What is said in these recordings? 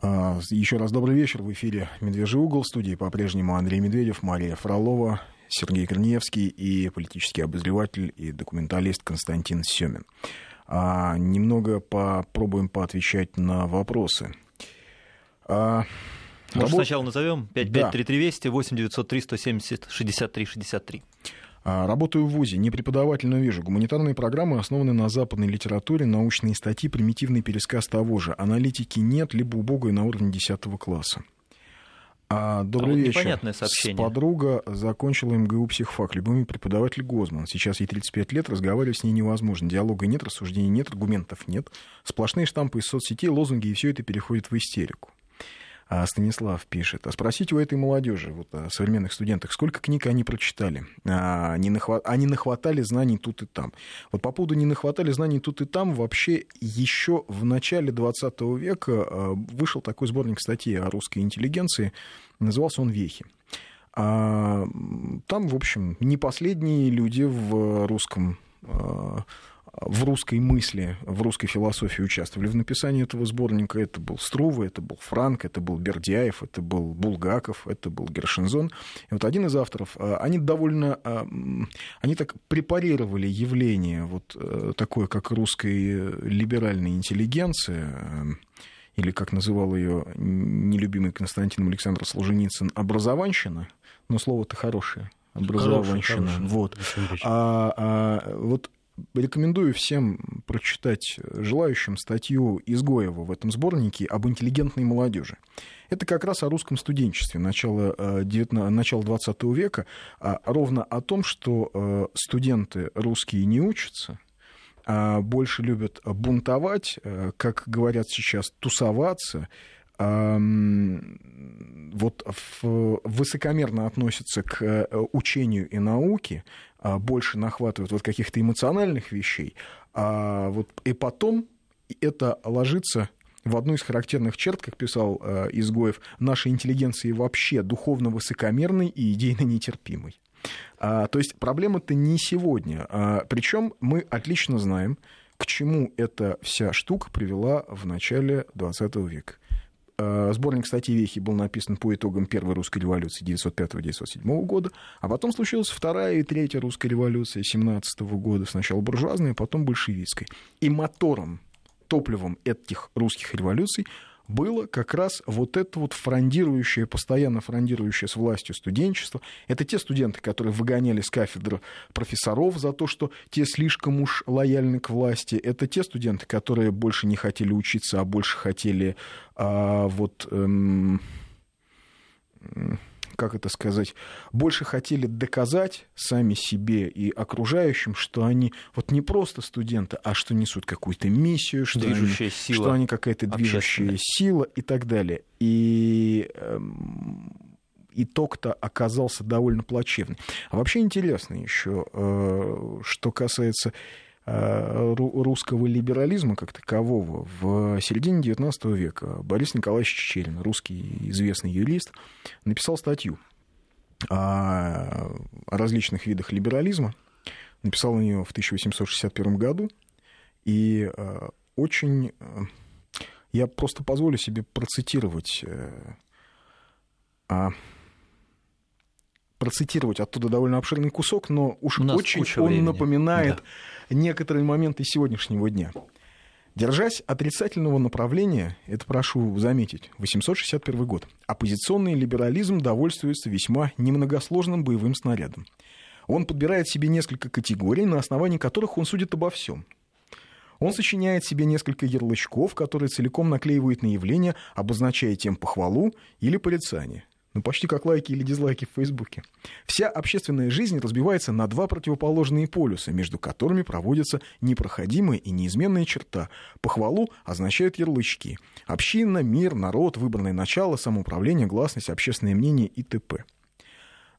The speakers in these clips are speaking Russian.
А, еще раз добрый вечер. В эфире «Медвежий угол». В студии по-прежнему Андрей Медведев, Мария Фролова, Сергей Корнеевский и политический обозреватель и документалист Константин Семин. А, немного попробуем поотвечать на вопросы. А, Может, работ... сначала назовем 553320 8903 170 63 63. Работаю в ВУЗе, не преподаватель, но вижу. Гуманитарные программы основаны на западной литературе, научные статьи, примитивный пересказ того же. Аналитики нет, либо убогой на уровне 10 класса. А, добрый а вот вечер. Непонятное сообщение. Подруга закончила МГУ психфак, любимый преподаватель Гозман. Сейчас ей 35 лет, разговаривать с ней невозможно. Диалога нет, рассуждений нет, аргументов нет. Сплошные штампы из соцсетей, лозунги, и все это переходит в истерику. А Станислав пишет, а спросите у этой молодежи, вот о современных студентах, сколько книг они прочитали? А, они, нахва... они нахватали знаний тут и там. Вот по поводу не нахватали знаний тут и там, вообще еще в начале 20 века а, вышел такой сборник статей о русской интеллигенции, назывался он «Вехи». А, там, в общем, не последние люди в русском в русской мысли, в русской философии участвовали в написании этого сборника. Это был Струва, это был Франк, это был Бердяев, это был Булгаков, это был Гершинзон. И вот один из авторов, а, они довольно, а, они так препарировали явление вот э, такое, как русской либеральной интеллигенции, э, или, как называл ее нелюбимый Константин Александр Солженицын, образованщина, но слово-то хорошее, образованщина. Хороший, хороший. Вот. А, а, вот Рекомендую всем прочитать желающим статью Изгоева в этом сборнике об интеллигентной молодежи. Это как раз о русском студенчестве начала, 19, начала 20 века, а ровно о том, что э, студенты русские не учатся, а больше любят бунтовать, э, как говорят сейчас, тусоваться, вот высокомерно относятся к э, учению и науке, больше нахватывают вот каких-то эмоциональных вещей, а вот и потом это ложится в одну из характерных черт, как писал э, Изгоев, нашей интеллигенции вообще духовно высокомерной и идейно нетерпимой. А, то есть проблема-то не сегодня. А, причем мы отлично знаем, к чему эта вся штука привела в начале 20 века. Э, сборник статей Вехи был написан по итогам Первой русской революции 1905-1907 года, а потом случилась Вторая и Третья русская революция 17 года, сначала буржуазная, а потом большевистская. И мотором, топливом этих русских революций было как раз вот это вот фрондирующее, постоянно фрондирующее с властью студенчество. Это те студенты, которые выгоняли с кафедры профессоров за то, что те слишком уж лояльны к власти. Это те студенты, которые больше не хотели учиться, а больше хотели а, вот... Эм, как это сказать, больше хотели доказать сами себе и окружающим, что они вот не просто студенты, а что несут какую-то миссию, что, движущая они, сила что они какая-то движущая сила и так далее. И эм, итог-то оказался довольно плачевный. А вообще интересно еще, э, что касается русского либерализма как такового в середине XIX века Борис Николаевич Чечерин, русский известный юрист, написал статью о различных видах либерализма. Написал он ее в 1861 году. И э, очень... Э, я просто позволю себе процитировать а, процитировать оттуда довольно обширный кусок, но уж очень он времени. напоминает да. некоторые моменты сегодняшнего дня. Держась отрицательного направления, это прошу заметить, 861 год, оппозиционный либерализм довольствуется весьма немногосложным боевым снарядом. Он подбирает себе несколько категорий, на основании которых он судит обо всем. Он сочиняет себе несколько ярлычков, которые целиком наклеивают на явление, обозначая тем похвалу или порицание – ну, почти как лайки или дизлайки в Фейсбуке. Вся общественная жизнь разбивается на два противоположные полюса, между которыми проводится непроходимая и неизменная черта. Похвалу означают ярлычки. Община, мир, народ, выбранное начало, самоуправление, гласность, общественное мнение и т.п.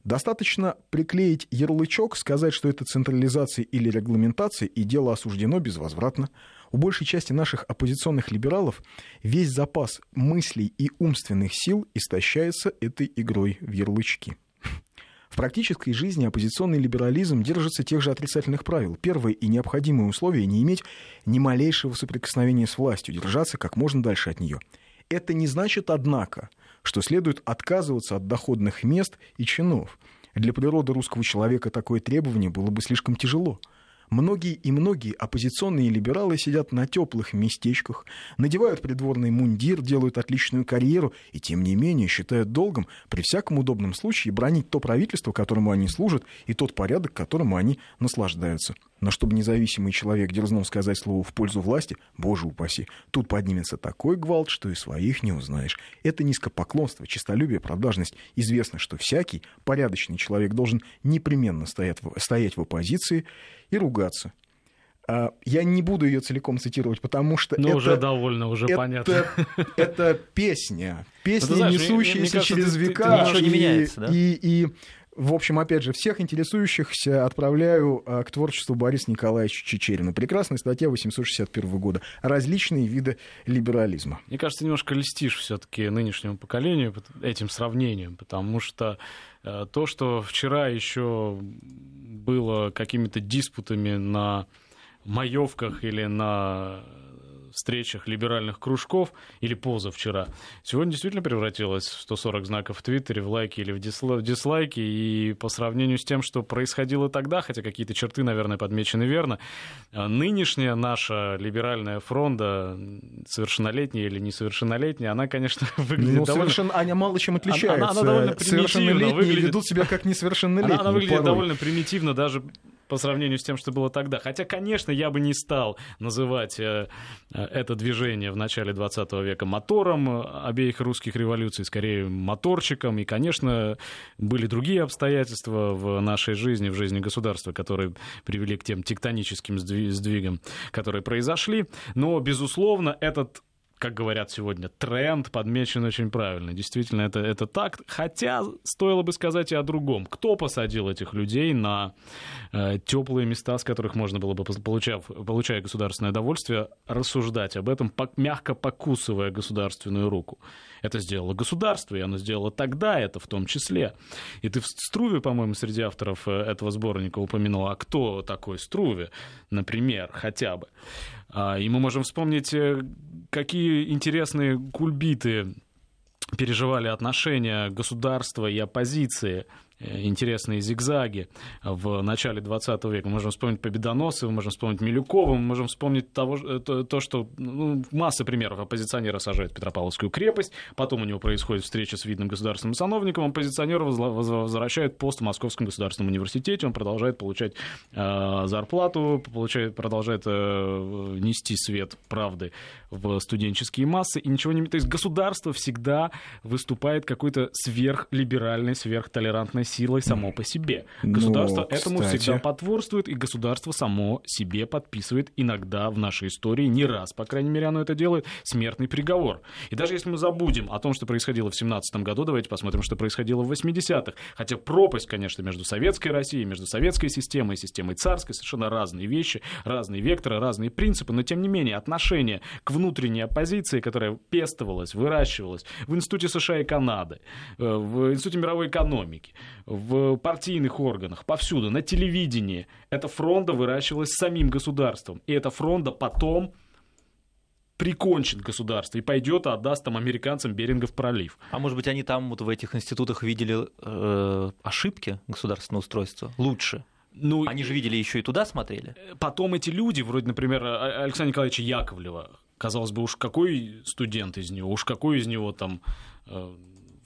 Достаточно приклеить ярлычок, сказать, что это централизация или регламентация, и дело осуждено безвозвратно у большей части наших оппозиционных либералов весь запас мыслей и умственных сил истощается этой игрой в ярлычки. В практической жизни оппозиционный либерализм держится тех же отрицательных правил. Первое и необходимое условие – не иметь ни малейшего соприкосновения с властью, держаться как можно дальше от нее. Это не значит, однако, что следует отказываться от доходных мест и чинов. Для природы русского человека такое требование было бы слишком тяжело. Многие и многие оппозиционные либералы сидят на теплых местечках, надевают придворный мундир, делают отличную карьеру и, тем не менее, считают долгом при всяком удобном случае бронить то правительство, которому они служат, и тот порядок, которому они наслаждаются. Но чтобы независимый человек дерзнул сказать слово в пользу власти, боже упаси, тут поднимется такой гвалт, что и своих не узнаешь. Это низкопоклонство, честолюбие, продажность. Известно, что всякий порядочный человек должен непременно стоять в, стоять в оппозиции и ругаться. А, я не буду ее целиком цитировать, потому что ну, это... уже довольно, уже это, понятно. Это песня. Песня, знаешь, несущаяся мне, мне кажется, через века. Ничего не меняется, да? И, и в общем, опять же, всех интересующихся отправляю а, к творчеству Бориса Николаевича Чечерина. Прекрасная статья 861 года. Различные виды либерализма. Мне кажется, немножко льстишь все-таки нынешнему поколению этим сравнением, потому что э, то, что вчера еще было какими-то диспутами на маевках или на встречах либеральных кружков или позавчера, сегодня действительно превратилось в 140 знаков в Твиттере, в лайки или в дизлайки. И по сравнению с тем, что происходило тогда, хотя какие-то черты, наверное, подмечены верно, а нынешняя наша либеральная фронта, совершеннолетняя или несовершеннолетняя, она, конечно, выглядит ну, довольно... Совершенно... Аня мало чем отличается. Она, она довольно примитивно выглядит... ведут себя как несовершеннолетние. Она, она выглядит порой. довольно примитивно даже по сравнению с тем, что было тогда. Хотя, конечно, я бы не стал называть э, э, это движение в начале 20 века мотором обеих русских революций, скорее моторчиком. И, конечно, были другие обстоятельства в нашей жизни, в жизни государства, которые привели к тем тектоническим сдвигам, которые произошли. Но, безусловно, этот как говорят сегодня, тренд подмечен очень правильно. Действительно, это, это так. Хотя стоило бы сказать и о другом. Кто посадил этих людей на э, теплые места, с которых можно было бы, получав, получая государственное довольствие, рассуждать об этом, мягко покусывая государственную руку? Это сделало государство, и оно сделало тогда это в том числе. И ты в Струве, по-моему, среди авторов э, этого сборника упомянул, а кто такой Струве, например, хотя бы. А, и мы можем вспомнить, э, какие интересные кульбиты переживали отношения государства и оппозиции интересные зигзаги в начале 20 века. Мы можем вспомнить Победоносова, можем вспомнить Милюкова, мы можем вспомнить того, э, то, то что ну, масса примеров. Оппозиционера сажают в Петропавловскую крепость, потом у него происходит встреча с видным государственным сановником, оппозиционера возвращают пост в Московском государственном университете, он продолжает получать э, зарплату, получает, продолжает э, нести свет правды в студенческие массы, и ничего не... То есть государство всегда выступает какой-то сверхлиберальной, сверхтолерантной силой само по себе. Ну, государство Но, этому кстати... всегда потворствует, и государство само себе подписывает иногда в нашей истории, не раз, по крайней мере, оно это делает, смертный приговор. И даже если мы забудем о том, что происходило в 17 году, давайте посмотрим, что происходило в 80-х. Хотя пропасть, конечно, между советской Россией, между советской системой и системой царской совершенно разные вещи, разные векторы, разные принципы, но тем не менее отношение к внутренней оппозиции, которая пестовалась, выращивалась в Институте США и Канады, э, в Институте мировой экономики, в партийных органах, повсюду, на телевидении. Эта фронта выращивалась самим государством. И эта фронта потом прикончит государство и пойдет и отдаст там американцам Берингов пролив. А может быть, они там вот в этих институтах видели э, ошибки государственного устройства лучше? Ну, Они же видели еще и туда смотрели. Потом эти люди, вроде, например, а, Александра Николаевича Яковлева, казалось бы, уж какой студент из него, уж какой из него там э,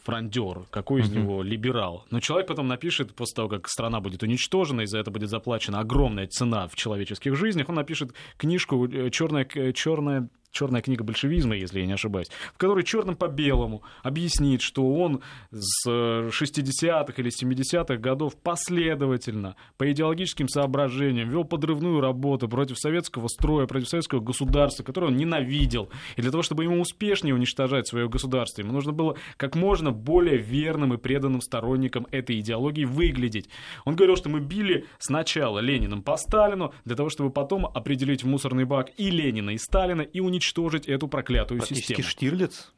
фрондер, какой из uh-huh. него либерал. Но человек потом напишет, после того, как страна будет уничтожена, и за это будет заплачена огромная цена в человеческих жизнях, он напишет книжку «Черная, черная черная книга большевизма, если я не ошибаюсь, в которой черным по белому объяснит, что он с 60-х или 70-х годов последовательно, по идеологическим соображениям, вел подрывную работу против советского строя, против советского государства, которое он ненавидел. И для того, чтобы ему успешнее уничтожать свое государство, ему нужно было как можно более верным и преданным сторонником этой идеологии выглядеть. Он говорил, что мы били сначала Лениным по Сталину, для того, чтобы потом определить в мусорный бак и Ленина, и Сталина, и уничтожить уничтожить эту проклятую систему. Штирлиц?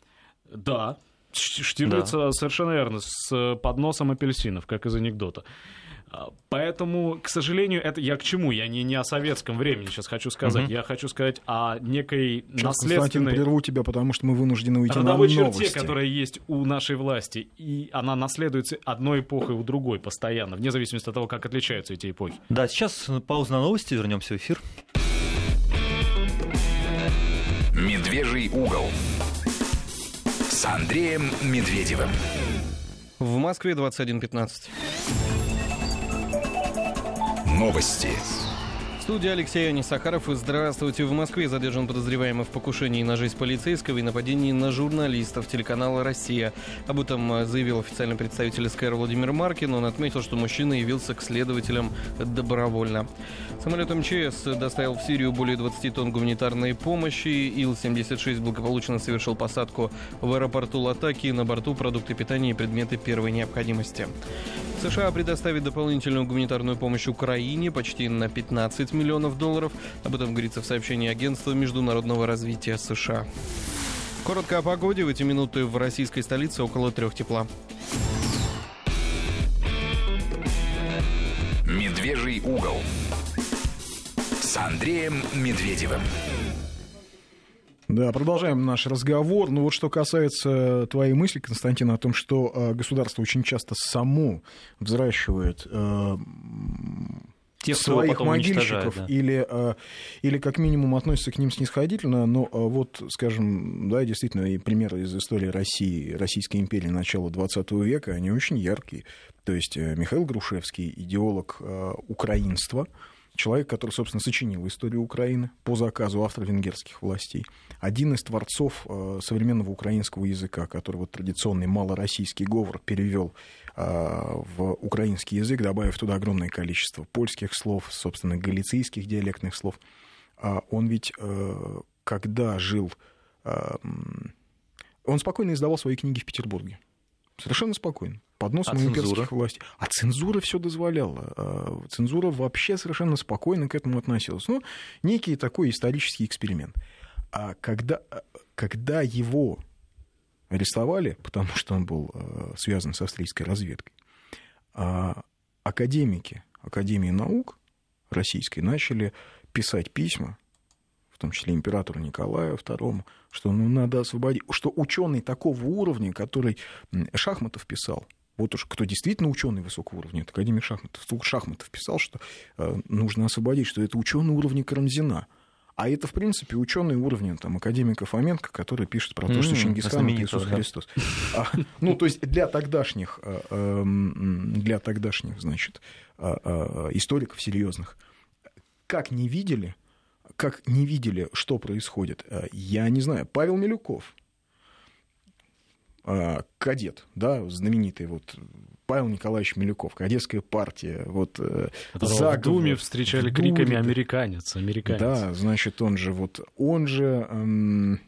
Да, Штирлиц да. совершенно верно, с подносом апельсинов, как из анекдота. А, поэтому, к сожалению, это я к чему? Я не, не о советском времени сейчас хочу сказать. Угу. Я хочу сказать о некой сейчас, наследственной... Константин, прерву тебя, потому что мы вынуждены уйти родовой на новости. черте, которая есть у нашей власти. И она наследуется одной эпохой у другой постоянно, вне зависимости от того, как отличаются эти эпохи. Да, сейчас пауза на новости, вернемся в эфир. Медвежий угол с Андреем Медведевым. В Москве 21.15. Новости. Студия Алексей Анисахаров. Здравствуйте. В Москве задержан подозреваемый в покушении на жизнь полицейского и нападении на журналистов телеканала «Россия». Об этом заявил официальный представитель СКР Владимир Маркин. Он отметил, что мужчина явился к следователям добровольно. Самолет МЧС доставил в Сирию более 20 тонн гуманитарной помощи. Ил-76 благополучно совершил посадку в аэропорту Латаки. На борту продукты питания и предметы первой необходимости. США предоставит дополнительную гуманитарную помощь Украине почти на 15 миллионов долларов. Об этом говорится в сообщении Агентства международного развития США. Коротко о погоде. В эти минуты в российской столице около трех тепла. Медвежий угол с Андреем Медведевым. Да, продолжаем наш разговор. Ну вот что касается твоей мысли, Константин, о том, что э, государство очень часто само взращивает э, тех, своих могильщиков да. или, э, или как минимум относится к ним снисходительно, но э, вот, скажем, да, действительно, и примеры из истории России, Российской империи начала XX века, они очень яркие. То есть э, Михаил Грушевский, идеолог украинства, человек, который, собственно, сочинил историю Украины по заказу австро-венгерских властей, один из творцов современного украинского языка, который вот традиционный малороссийский говор перевел а, в украинский язык, добавив туда огромное количество польских слов, собственно, галицийских диалектных слов. А он ведь, э, когда жил... Он спокойно издавал свои книги в Петербурге. Совершенно спокойно. Под носом а имперских властей. А цензура все дозволяла. Цензура вообще совершенно спокойно к этому относилась. Ну, некий такой исторический эксперимент. А когда, когда его арестовали, потому что он был э, связан с австрийской разведкой. А академики Академии наук российской начали писать письма, в том числе императору Николаю II, что ну, надо освободить, что ученый такого уровня, который Шахматов писал, вот уж кто действительно ученый высокого уровня, это академик Шахматов, Шахматов писал, что э, нужно освободить, что это ученый уровня Карамзина. А это, в принципе, ученые уровня там, академика Фоменко, который пишет про то, что Чингисхан — это Иисус Христос. А, ну, то есть для тогдашних, э, эм, для тогдашних, значит, э, э, историков серьезных, как не видели, как не видели, что происходит, я не знаю. Павел Милюков, кадет, да, знаменитый вот Павел Николаевич Милюков, Кадетская партия. Вот, э, заговор, в Думе встречали в Думе, криками «Американец, американец». Да, значит, он же, вот, он же эм,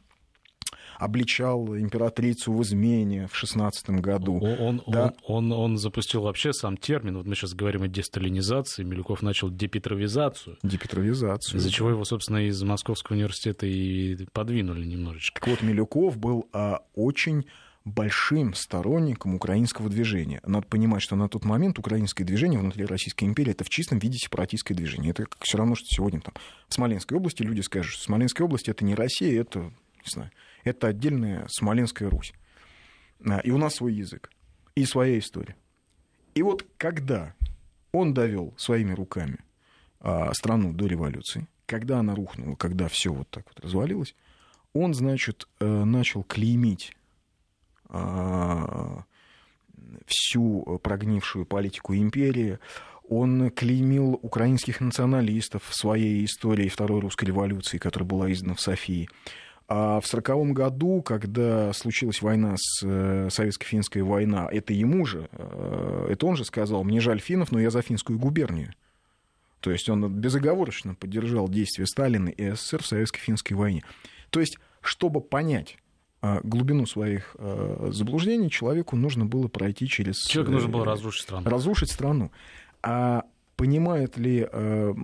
обличал императрицу в измене в 16 году. Он, да. он, он, он запустил вообще сам термин. Вот мы сейчас говорим о десталинизации. Милюков начал депетровизацию. Депетровизацию. Из-за чего его, собственно, из Московского университета и подвинули немножечко. Так вот, Милюков был а, очень большим сторонником украинского движения. Надо понимать, что на тот момент украинское движение внутри Российской империи это в чистом виде сепаратистское движение. Это все равно, что сегодня там, в Смоленской области люди скажут, что Смоленская область это не Россия, это, не знаю, это отдельная Смоленская Русь. А, и у нас свой язык, и своя история. И вот когда он довел своими руками а, страну до революции, когда она рухнула, когда все вот так вот развалилось, он, значит, э, начал клеймить всю прогнившую политику империи. Он клеймил украинских националистов в своей истории Второй русской революции, которая была издана в Софии. А в сороковом году, когда случилась война с э, советско-финская война, это ему же, э, это он же сказал, мне жаль финнов, но я за финскую губернию. То есть он безоговорочно поддержал действия Сталина и СССР в советско-финской войне. То есть, чтобы понять, глубину своих а, заблуждений человеку нужно было пройти через... Человеку нужно было разрушить страну. Разрушить страну. А понимает ли, а,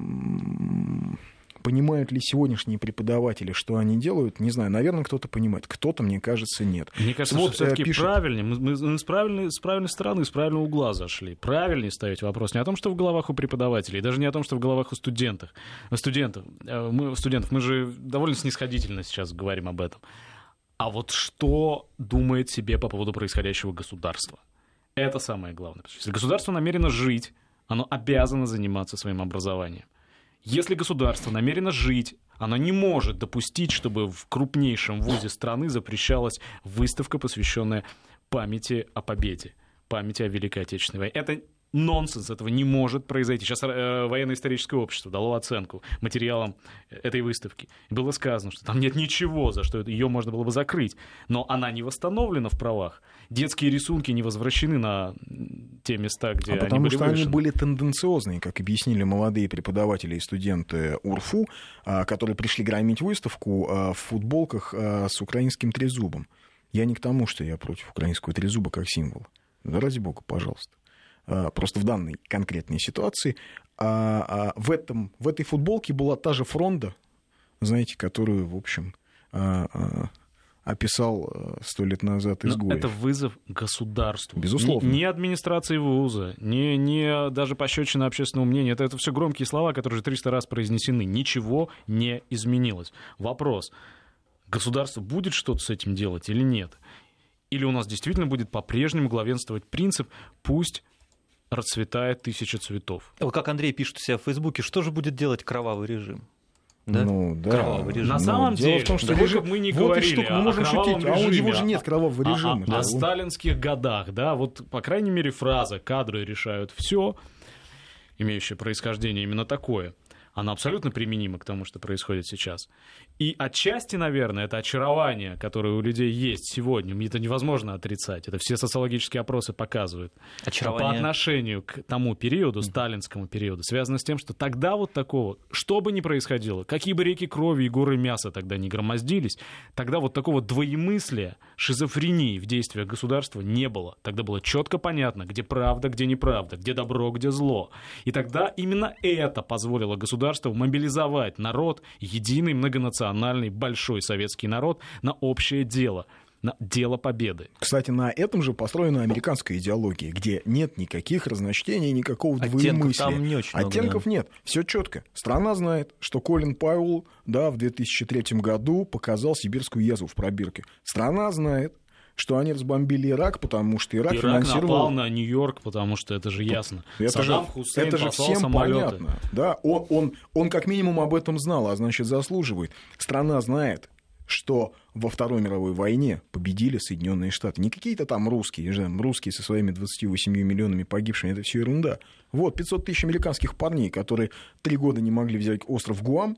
Понимают ли сегодняшние преподаватели, что они делают? Не знаю. Наверное, кто-то понимает. Кто-то, мне кажется, нет. Мне кажется, вот, что все-таки пишет... правильнее. Мы, мы с, правильной, с правильной стороны, с правильного угла зашли. Правильнее ставить вопрос не о том, что в головах у преподавателей, даже не о том, что в головах у студентов. Студентов. Мы, студентов. Мы же довольно снисходительно сейчас говорим об этом. А вот что думает себе по поводу происходящего государства? Это самое главное. Если государство намерено жить, оно обязано заниматься своим образованием. Если государство намерено жить, оно не может допустить, чтобы в крупнейшем вузе страны запрещалась выставка, посвященная памяти о победе, памяти о Великой Отечественной войне. Это нонсенс, этого не может произойти. Сейчас э, военно-историческое общество дало оценку материалам этой выставки. было сказано, что там нет ничего, за что ее можно было бы закрыть. Но она не восстановлена в правах. Детские рисунки не возвращены на те места, где а они потому были что вывешены. они были тенденциозные, как объяснили молодые преподаватели и студенты УРФУ, а, которые пришли громить выставку а, в футболках а, с украинским трезубом. Я не к тому, что я против украинского трезуба как символа. Да ради бога, пожалуйста. А, просто в данной конкретной ситуации. А, а в, этом, в этой футболке была та же фронда, знаете, которую, в общем, описал сто лет назад изгой. Это вызов государству. Безусловно. Не, не администрации вуза, не, не даже пощечина общественного мнения. Это, это все громкие слова, которые уже 300 раз произнесены. Ничего не изменилось. Вопрос. Государство будет что-то с этим делать или нет? Или у нас действительно будет по-прежнему главенствовать принцип «пусть расцветает тысяча цветов. Вот как Андрей пишет у себя в Фейсбуке, что же будет делать кровавый режим? Да? Ну, да. Кровавый режим. На ну, самом деле, дело в том, что да, режим, мы не вот говорили штука, мы можем о шутить, режиме, а у него же нет кровавого режима. О, да. о сталинских годах, да, вот, по крайней мере, фраза «кадры решают все», имеющее происхождение именно такое – она абсолютно применима к тому, что происходит сейчас. И отчасти, наверное, это очарование, которое у людей есть сегодня, это невозможно отрицать. Это все социологические опросы показывают. Очарование. По отношению к тому периоду, сталинскому периоду, связано с тем, что тогда вот такого, что бы ни происходило, какие бы реки крови и горы мяса тогда не громоздились, тогда вот такого двоемыслия, шизофрении в действиях государства не было. Тогда было четко понятно, где правда, где неправда, где добро, где зло. И тогда именно это позволило государству государству мобилизовать народ, единый многонациональный большой советский народ на общее дело на дело победы. Кстати, на этом же построена американская идеология, где нет никаких разночтений, никакого двоемыслия. Там не очень Оттенков много, да. нет. Все четко. Страна знает, что Колин Пауэлл да, в 2003 году показал сибирскую язву в пробирке. Страна знает, что они разбомбили Ирак, потому что Ирак, Ирак финансировал... напал на Нью-Йорк, потому что это же ясно. Это Саддам же, Хусейн это же всем самолеты. понятно. Да, он, он, он как минимум об этом знал, а значит заслуживает. Страна знает, что во Второй мировой войне победили Соединенные Штаты. Не какие-то там русские, русские со своими 28 миллионами погибшими, это все ерунда. Вот 500 тысяч американских парней, которые три года не могли взять остров Гуам,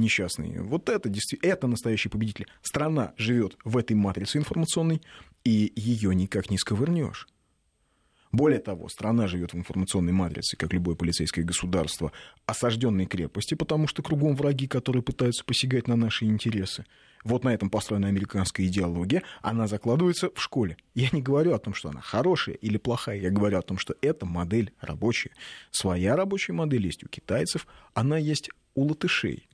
несчастные. Вот это действительно, это настоящие победители. Страна живет в этой матрице информационной, и ее никак не сковырнешь. Более того, страна живет в информационной матрице, как любое полицейское государство, осажденной крепости, потому что кругом враги, которые пытаются посягать на наши интересы. Вот на этом построена американская идеология, она закладывается в школе. Я не говорю о том, что она хорошая или плохая, я говорю о том, что эта модель рабочая. Своя рабочая модель есть у китайцев, она есть у латышей.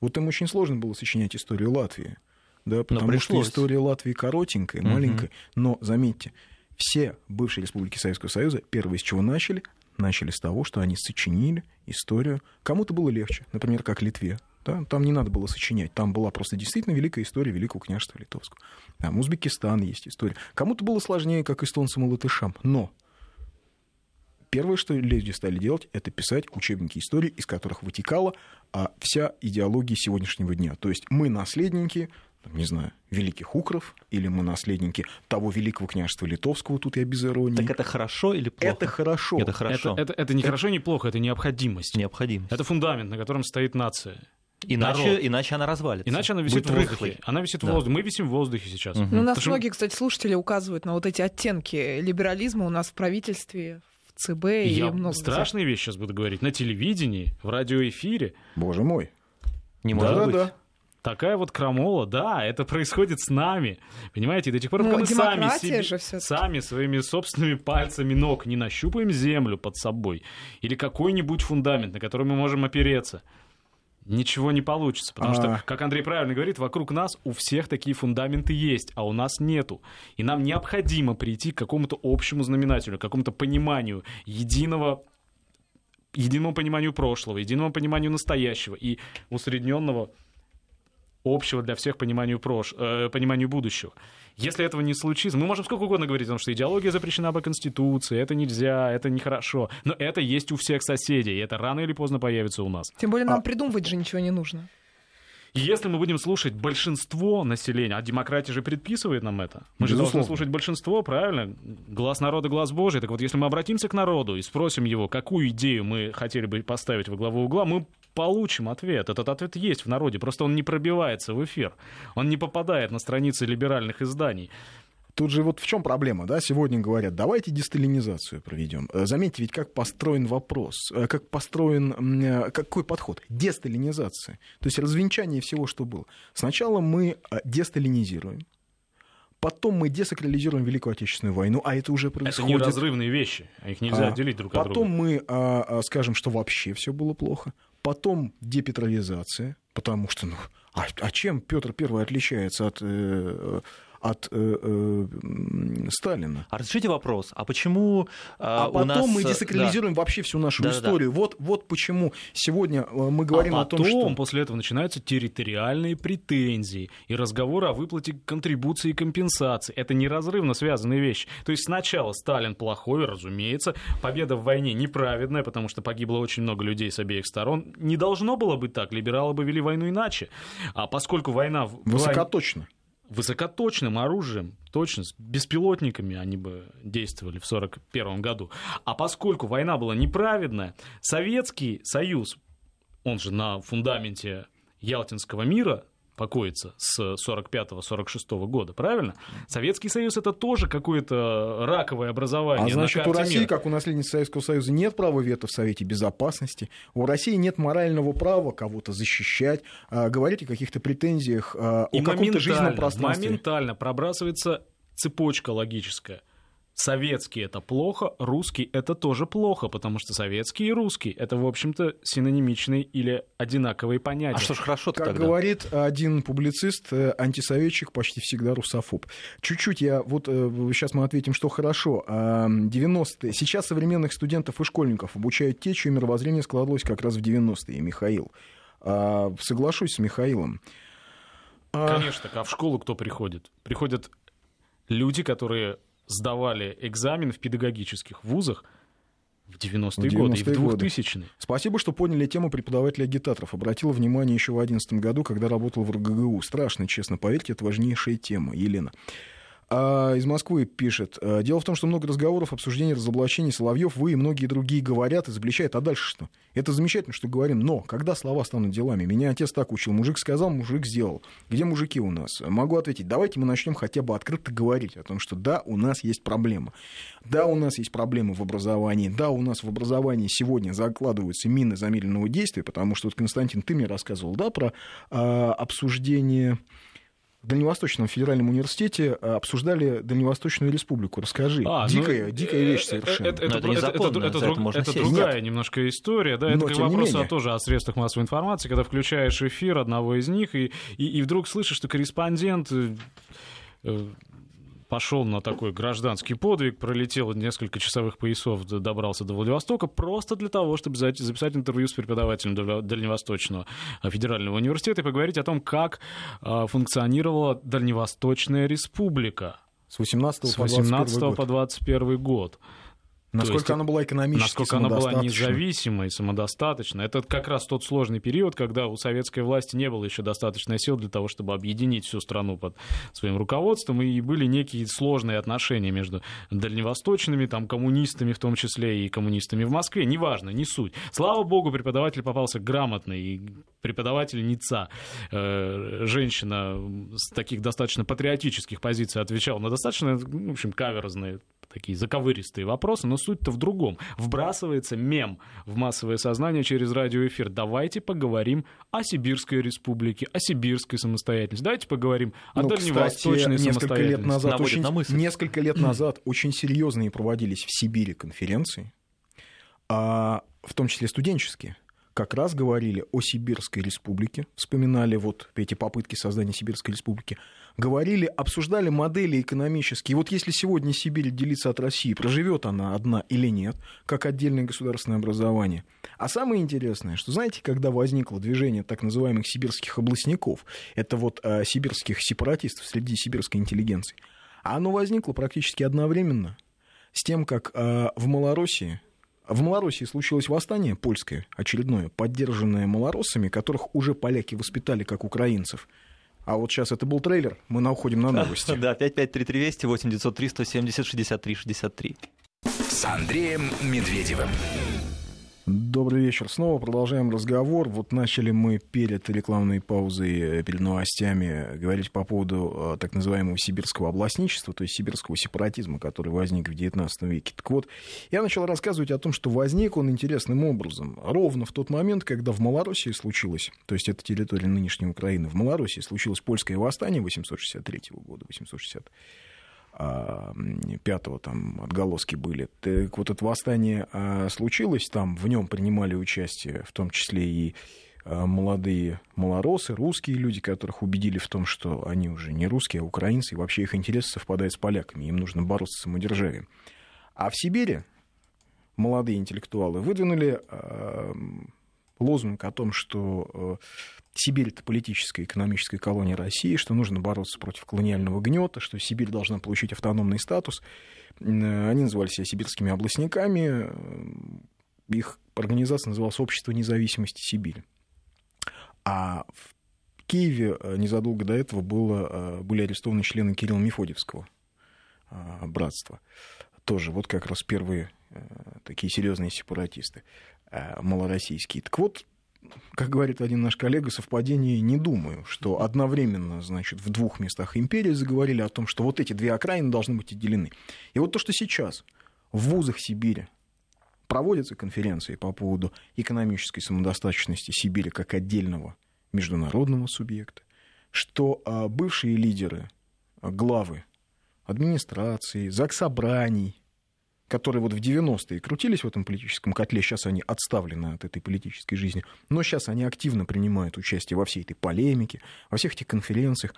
Вот им очень сложно было сочинять историю Латвии. Да, потому что история Латвии коротенькая, угу. маленькая. Но заметьте, все бывшие республики Советского Союза, первые с чего начали, начали с того, что они сочинили историю. Кому-то было легче, например, как Литве. Да? Там не надо было сочинять, там была просто действительно великая история Великого княжества Литовского. Там Узбекистан есть история. Кому-то было сложнее, как эстонцам и латышам, но первое, что люди стали делать, это писать учебники истории, из которых вытекала а, вся идеология сегодняшнего дня. То есть мы наследники, не знаю, великих укров, или мы наследники того великого княжества литовского, тут я без иронии. Так это хорошо или плохо? Это хорошо. Это хорошо. Это, это, это не это... хорошо, не плохо, это необходимость. Необходимость. Это фундамент, на котором стоит нация. Иначе, иначе она развалится. Иначе она висит Будет в воздухе. Рыхлой. Она висит да. в воздухе. Мы висим в воздухе сейчас. Угу. Ну, у нас Потому многие, кстати, слушатели указывают на вот эти оттенки либерализма у нас в правительстве, ЦБ Я и много страшные вещи сейчас буду говорить. На телевидении, в радиоэфире. Боже мой. Не может да, быть. Да. Такая вот крамола, да, это происходит с нами. Понимаете, до тех пор, пока ну, мы сами, себе, сами своими собственными пальцами ног не нащупаем землю под собой или какой-нибудь фундамент, на который мы можем опереться, ничего не получится. Потому а... что, как Андрей правильно говорит, вокруг нас у всех такие фундаменты есть, а у нас нету. И нам необходимо прийти к какому-то общему знаменателю, к какому-то пониманию единого единому пониманию прошлого, единому пониманию настоящего и усредненного общего для всех пониманию, прош... э, пониманию будущего. Если этого не случится, мы можем сколько угодно говорить о том, что идеология запрещена по Конституции, это нельзя, это нехорошо, но это есть у всех соседей, и это рано или поздно появится у нас. Тем более нам а... придумывать же ничего не нужно. Если мы будем слушать большинство населения, а демократия же предписывает нам это, мы же должны слушать большинство, правильно? Глаз народа, глаз Божий. Так вот, если мы обратимся к народу и спросим его, какую идею мы хотели бы поставить во главу угла, мы получим ответ. Этот ответ есть в народе, просто он не пробивается в эфир. Он не попадает на страницы либеральных изданий. Тут же вот в чем проблема, да, сегодня говорят, давайте десталинизацию проведем. Э, заметьте, ведь как построен вопрос, э, как построен, э, какой подход? Десталинизация. То есть развенчание всего, что было. Сначала мы десталинизируем, Потом мы десакрализируем Великую Отечественную войну, а это уже происходит. Это неразрывные вещи, их нельзя а, отделить друг от друга. Потом мы а, а, скажем, что вообще все было плохо. Потом депетровизация, потому что, ну, а, а чем Петр I отличается от э, от э, э, Сталина. А разрешите вопрос, а почему э, А потом нас... мы десакрализируем да. вообще всю нашу да, историю. Да. Вот, вот почему сегодня э, мы говорим а о том, что... после этого начинаются территориальные претензии и разговоры о выплате контрибуции и компенсации. Это неразрывно связанные вещи. То есть сначала Сталин плохой, разумеется, победа в войне неправедная, потому что погибло очень много людей с обеих сторон. Не должно было быть так, либералы бы вели войну иначе. А поскольку война... Высокоточно высокоточным оружием, точно, с беспилотниками они бы действовали в 1941 году. А поскольку война была неправедная, Советский Союз, он же на фундаменте Ялтинского мира, покоится с 45-46 года, правильно? Советский Союз это тоже какое-то раковое образование. А значит, у России, мира. как у наследницы Советского Союза, нет права вето в Совете Безопасности. У России нет морального права кого-то защищать, а, говорить о каких-то претензиях, а, о каком-то жизненном пространстве. Моментально пробрасывается цепочка логическая – советский это плохо, русский это тоже плохо, потому что советский и русский это, в общем-то, синонимичные или одинаковые понятия. А что ж хорошо Как тогда? говорит один публицист, э, антисоветчик почти всегда русофоб. Чуть-чуть я, вот сейчас э, мы ответим, что хорошо. 90-е. А, сейчас современных студентов и школьников обучают те, чье мировоззрение складывалось как раз в 90-е, Михаил. А, соглашусь с Михаилом. А, Конечно, а в школу кто приходит? Приходят люди, которые сдавали экзамен в педагогических вузах в 90-е, 90 годы и в 2000-е. Спасибо, что поняли тему преподавателей-агитаторов. Обратила внимание еще в 2011 году, когда работал в РГГУ. Страшно, честно, поверьте, это важнейшая тема. Елена. А из Москвы пишет. «Э, дело в том, что много разговоров, обсуждений, разоблачений. Соловьев, вы и многие другие говорят, изобличают. А дальше что? Это замечательно, что говорим. Но когда слова станут делами? Меня отец так учил. Мужик сказал, мужик сделал. Где мужики у нас? Могу ответить. Давайте мы начнем хотя бы открыто говорить о том, что да, у нас есть проблема. Да, у нас есть проблемы в образовании. Да, у нас в образовании сегодня закладываются мины замедленного действия, потому что вот, Константин, ты мне рассказывал, да, про э, обсуждение в Дальневосточном федеральном университете э, обсуждали Дальневосточную республику. Расскажи. А, дикая, ну, дикая вещь э, совершенно. Это, это, это, это, это, это, друг, это другая Нет. немножко история. Да? Это вопрос о, тоже о средствах массовой информации, когда включаешь эфир одного из них, и, и, и вдруг слышишь, что корреспондент э, пошел на такой гражданский подвиг, пролетел несколько часовых поясов, добрался до Владивостока, просто для того, чтобы записать интервью с преподавателем Дальневосточного федерального университета и поговорить о том, как а, функционировала Дальневосточная республика. С 18 с 18 по 21 год. Насколько есть, она была экономически Насколько она была независимой, самодостаточной. Это как раз тот сложный период, когда у советской власти не было еще достаточной сил для того, чтобы объединить всю страну под своим руководством, и были некие сложные отношения между дальневосточными, там, коммунистами в том числе, и коммунистами в Москве. Неважно, не суть. Слава богу, преподаватель попался грамотный, и преподавательница, э, женщина с таких достаточно патриотических позиций отвечала на достаточно, в общем, каверзные такие заковыристые вопросы, но суть-то в другом. Вбрасывается мем в массовое сознание через радиоэфир. Давайте поговорим о Сибирской республике, о сибирской самостоятельности. Давайте поговорим о ну, дальневосточной кстати, несколько лет назад, очень, на несколько лет назад очень серьезные проводились в Сибири конференции, а, в том числе студенческие как раз говорили о Сибирской республике, вспоминали вот эти попытки создания Сибирской республики, говорили, обсуждали модели экономические. Вот если сегодня Сибирь делится от России, проживет она одна или нет, как отдельное государственное образование. А самое интересное, что знаете, когда возникло движение так называемых сибирских областников, это вот э, сибирских сепаратистов среди сибирской интеллигенции, оно возникло практически одновременно с тем, как э, в Малороссии в Малороссии случилось восстание польское, очередное, поддержанное малороссами, которых уже поляки воспитали как украинцев. А вот сейчас это был трейлер, мы на уходим на новости. Да, 5533 200 8903 170 63 63. С Андреем Медведевым. Добрый вечер. Снова продолжаем разговор. Вот начали мы перед рекламной паузой, э, перед новостями говорить по поводу э, так называемого сибирского областничества, то есть сибирского сепаратизма, который возник в XIX веке. Так вот, я начал рассказывать о том, что возник он интересным образом. Ровно в тот момент, когда в Малороссии случилось, то есть это территория нынешней Украины, в Малороссии случилось польское восстание 863 года, 860 пятого там отголоски были. Так вот это восстание а, случилось, там в нем принимали участие в том числе и а, молодые малоросы, русские люди, которых убедили в том, что они уже не русские, а украинцы, и вообще их интересы совпадают с поляками, им нужно бороться с самодержавием. А в Сибири молодые интеллектуалы выдвинули лозунг о том, что Сибирь — это политическая и экономическая колония России, что нужно бороться против колониального гнета, что Сибирь должна получить автономный статус. Они называли себя сибирскими областниками. Их организация называлась «Общество независимости Сибири». А в Киеве э, незадолго до этого было, э, были арестованы члены Кирилла Мефодьевского э, братства. Тоже вот как раз первые такие серьезные сепаратисты малороссийские. Так вот, как говорит один наш коллега, совпадение не думаю, что одновременно, значит, в двух местах империи заговорили о том, что вот эти две окраины должны быть отделены. И вот то, что сейчас в вузах Сибири проводятся конференции по поводу экономической самодостаточности Сибири как отдельного международного субъекта, что а, бывшие лидеры, а, главы администрации, заксобраний, которые вот в 90-е крутились в этом политическом котле, сейчас они отставлены от этой политической жизни, но сейчас они активно принимают участие во всей этой полемике, во всех этих конференциях.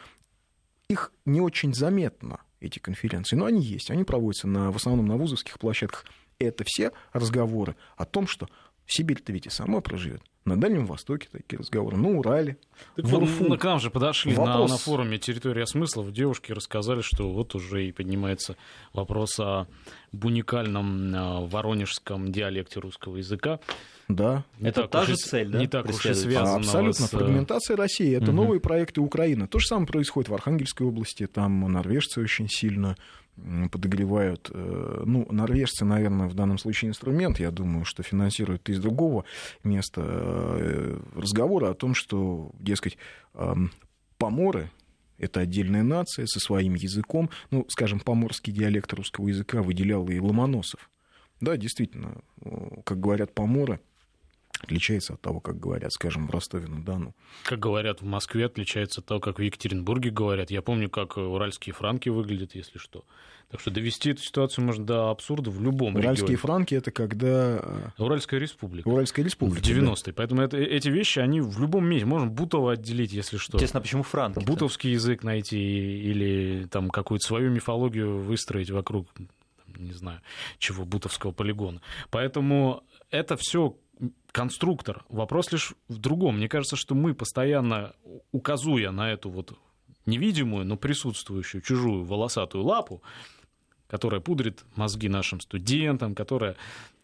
Их не очень заметно, эти конференции, но они есть, они проводятся на, в основном на вузовских площадках. Это все разговоры о том, что Сибирь-то ведь и сама проживет. На Дальнем Востоке такие разговоры, на Урале, так в Урфу. На, к нам же подошли вопрос... на, на форуме «Территория смыслов». Девушки рассказали, что вот уже и поднимается вопрос о уникальном а, воронежском диалекте русского языка. Да. Это та же цель, да? Не так уж и связано. Абсолютно. С... Фрагментация России. Это угу. новые проекты Украины. То же самое происходит в Архангельской области. Там норвежцы очень сильно подогревают. Э, ну, норвежцы, наверное, в данном случае инструмент, я думаю, что финансируют из другого места э, разговора о том, что, дескать, поморы это отдельная нация со своим языком. Ну, скажем, поморский диалект русского языка выделял и Ломоносов. Да, действительно, как говорят поморы, отличается от того, как говорят, скажем, в Ростове-на-Дону. Как говорят в Москве, отличается от того, как в Екатеринбурге говорят. Я помню, как уральские франки выглядят, если что. Так что довести эту ситуацию можно до абсурда в любом Уральские регионе. франки это когда... Э, Уральская республика. Уральская республика. В 90-е. Да. Поэтому это, эти вещи, они в любом месте. Можем Бутово отделить, если что. Интересно, а почему франки? Бутовский язык найти или там какую-то свою мифологию выстроить вокруг, не знаю, чего, бутовского полигона. Поэтому это все конструктор. Вопрос лишь в другом. Мне кажется, что мы постоянно, указуя на эту вот невидимую, но присутствующую чужую волосатую лапу, которая пудрит мозги нашим студентам, которая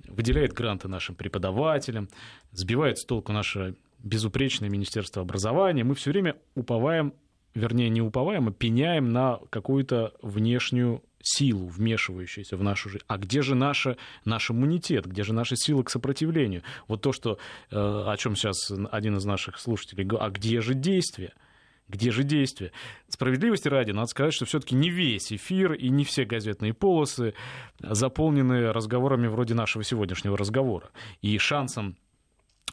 выделяет гранты нашим преподавателям, сбивает с толку наше безупречное Министерство образования. Мы все время уповаем, вернее, не уповаем, а пеняем на какую-то внешнюю силу, вмешивающуюся в нашу жизнь. А где же наша, наш иммунитет, где же наша сила к сопротивлению? Вот то, что, э, о чем сейчас один из наших слушателей говорит, а где же действие? Где же действие? Справедливости ради, надо сказать, что все-таки не весь эфир и не все газетные полосы заполнены разговорами вроде нашего сегодняшнего разговора. И шансом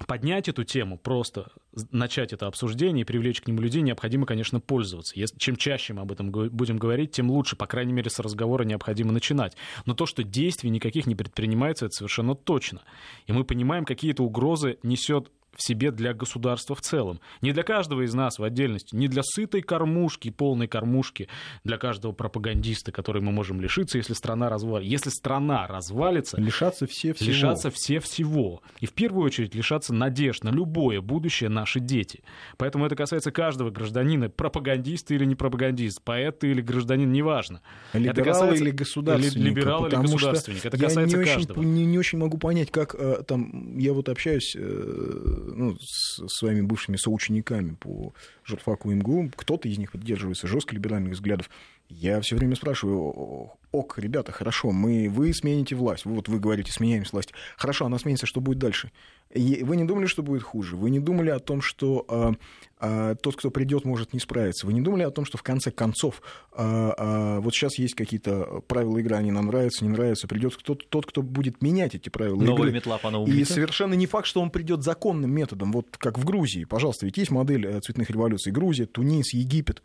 поднять эту тему, просто начать это обсуждение и привлечь к нему людей, необходимо, конечно, пользоваться. Если, чем чаще мы об этом будем говорить, тем лучше. По крайней мере, с разговора необходимо начинать. Но то, что действий никаких не предпринимается, это совершенно точно. И мы понимаем, какие-то угрозы несет в себе для государства в целом. Не для каждого из нас в отдельности, не для сытой кормушки, полной кормушки, для каждого пропагандиста, который мы можем лишиться, если страна развалится. Если страна развалится... Лишаться все всего. Лишаться все всего. И в первую очередь лишаться надежд на любое будущее наши дети. Поэтому это касается каждого гражданина, пропагандиста или не пропагандист, поэт или гражданин, неважно. Либерал это касается... или государственник. Либерал или государственник. Это касается я не каждого. Очень, не, не очень могу понять, как э, там... Я вот общаюсь э, ну, с своими бывшими соучениками по журфаку МГУ, кто-то из них поддерживается жестко либеральных взглядов. Я все время спрашиваю, ок, ребята, хорошо, мы, вы смените власть, вот вы говорите, сменяем власть. Хорошо, она сменится, что будет дальше? И вы не думали, что будет хуже? Вы не думали о том, что а, а, тот, кто придет, может не справиться? Вы не думали о том, что в конце концов а, а, вот сейчас есть какие-то правила игры, они нам нравятся, не нравятся, придет кто-то, тот, кто будет менять эти правила Новая игры. метла по И совершенно не факт, что он придет законным методом, вот как в Грузии. Пожалуйста, ведь есть модель э, цветных революций. Грузия, Тунис, Египет.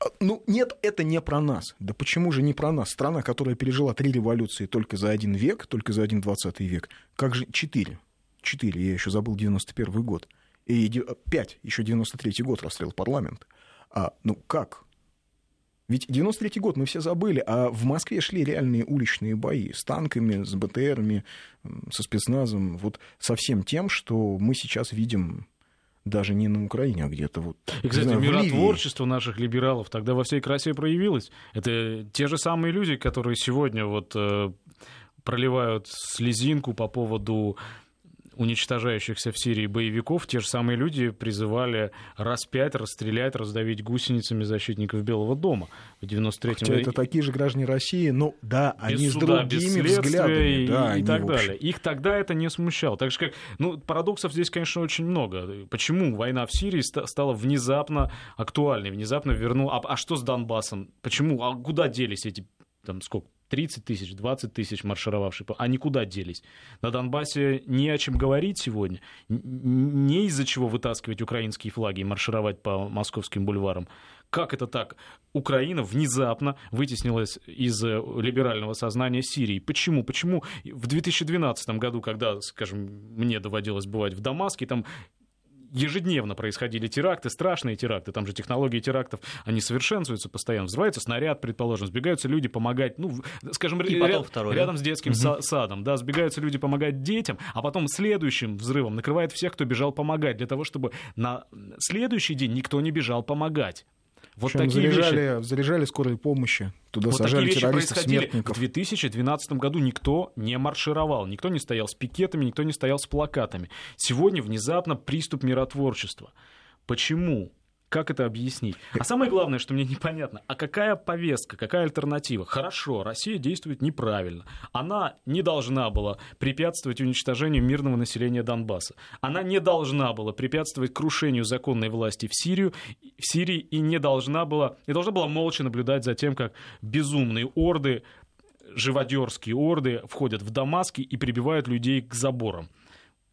А, ну, нет, это не про нас. Да почему же не про нас? Страна, которая пережила три революции только за один век, только за один двадцатый век. Как же четыре? Четыре, я еще забыл 91 год. И а, пять, еще 93 год расстрел парламента. А, ну как? Ведь 93 год мы все забыли, а в Москве шли реальные уличные бои с танками, с БТРами, со спецназом, вот со всем тем, что мы сейчас видим даже не на Украине, а где-то вот. И, кстати, знаю, миротворчество наших либералов тогда во всей красе проявилось. Это те же самые люди, которые сегодня вот э, проливают слезинку по поводу уничтожающихся в Сирии боевиков, те же самые люди призывали распять, расстрелять, раздавить гусеницами защитников Белого дома в 93-м. Хотя это такие же граждане России, но да, без они суда, с другими взглядами. И, да, и так далее. Их тогда это не смущало. Так же как, ну, парадоксов здесь, конечно, очень много. Почему война в Сирии стала внезапно актуальной, внезапно вернула... А, а что с Донбассом? Почему? А куда делись эти, там, сколько, 30 тысяч, 20 тысяч маршировавших, а никуда делись. На Донбассе не о чем говорить сегодня, не из-за чего вытаскивать украинские флаги и маршировать по московским бульварам. Как это так? Украина внезапно вытеснилась из э, либерального сознания Сирии. Почему? Почему в 2012 году, когда, скажем, мне доводилось бывать в Дамаске, там ежедневно происходили теракты, страшные теракты, там же технологии терактов, они совершенствуются постоянно. Взрывается снаряд, предположим, сбегаются люди помогать, ну, скажем, ряд, второй, рядом да? с детским угу. садом, да, сбегаются люди помогать детям, а потом следующим взрывом накрывает всех, кто бежал помогать, для того, чтобы на следующий день никто не бежал помогать. Вот такие заряжали, вещи... заряжали скорой помощи, туда вот сажали такие террористов смертников. В 2012 году никто не маршировал, никто не стоял с пикетами, никто не стоял с плакатами. Сегодня внезапно приступ миротворчества. Почему? Как это объяснить? А самое главное, что мне непонятно, а какая повестка, какая альтернатива? Хорошо, Россия действует неправильно. Она не должна была препятствовать уничтожению мирного населения Донбасса. Она не должна была препятствовать крушению законной власти в, Сирию, в Сирии и не должна была, и должна была молча наблюдать за тем, как безумные орды живодерские орды входят в Дамаск и прибивают людей к заборам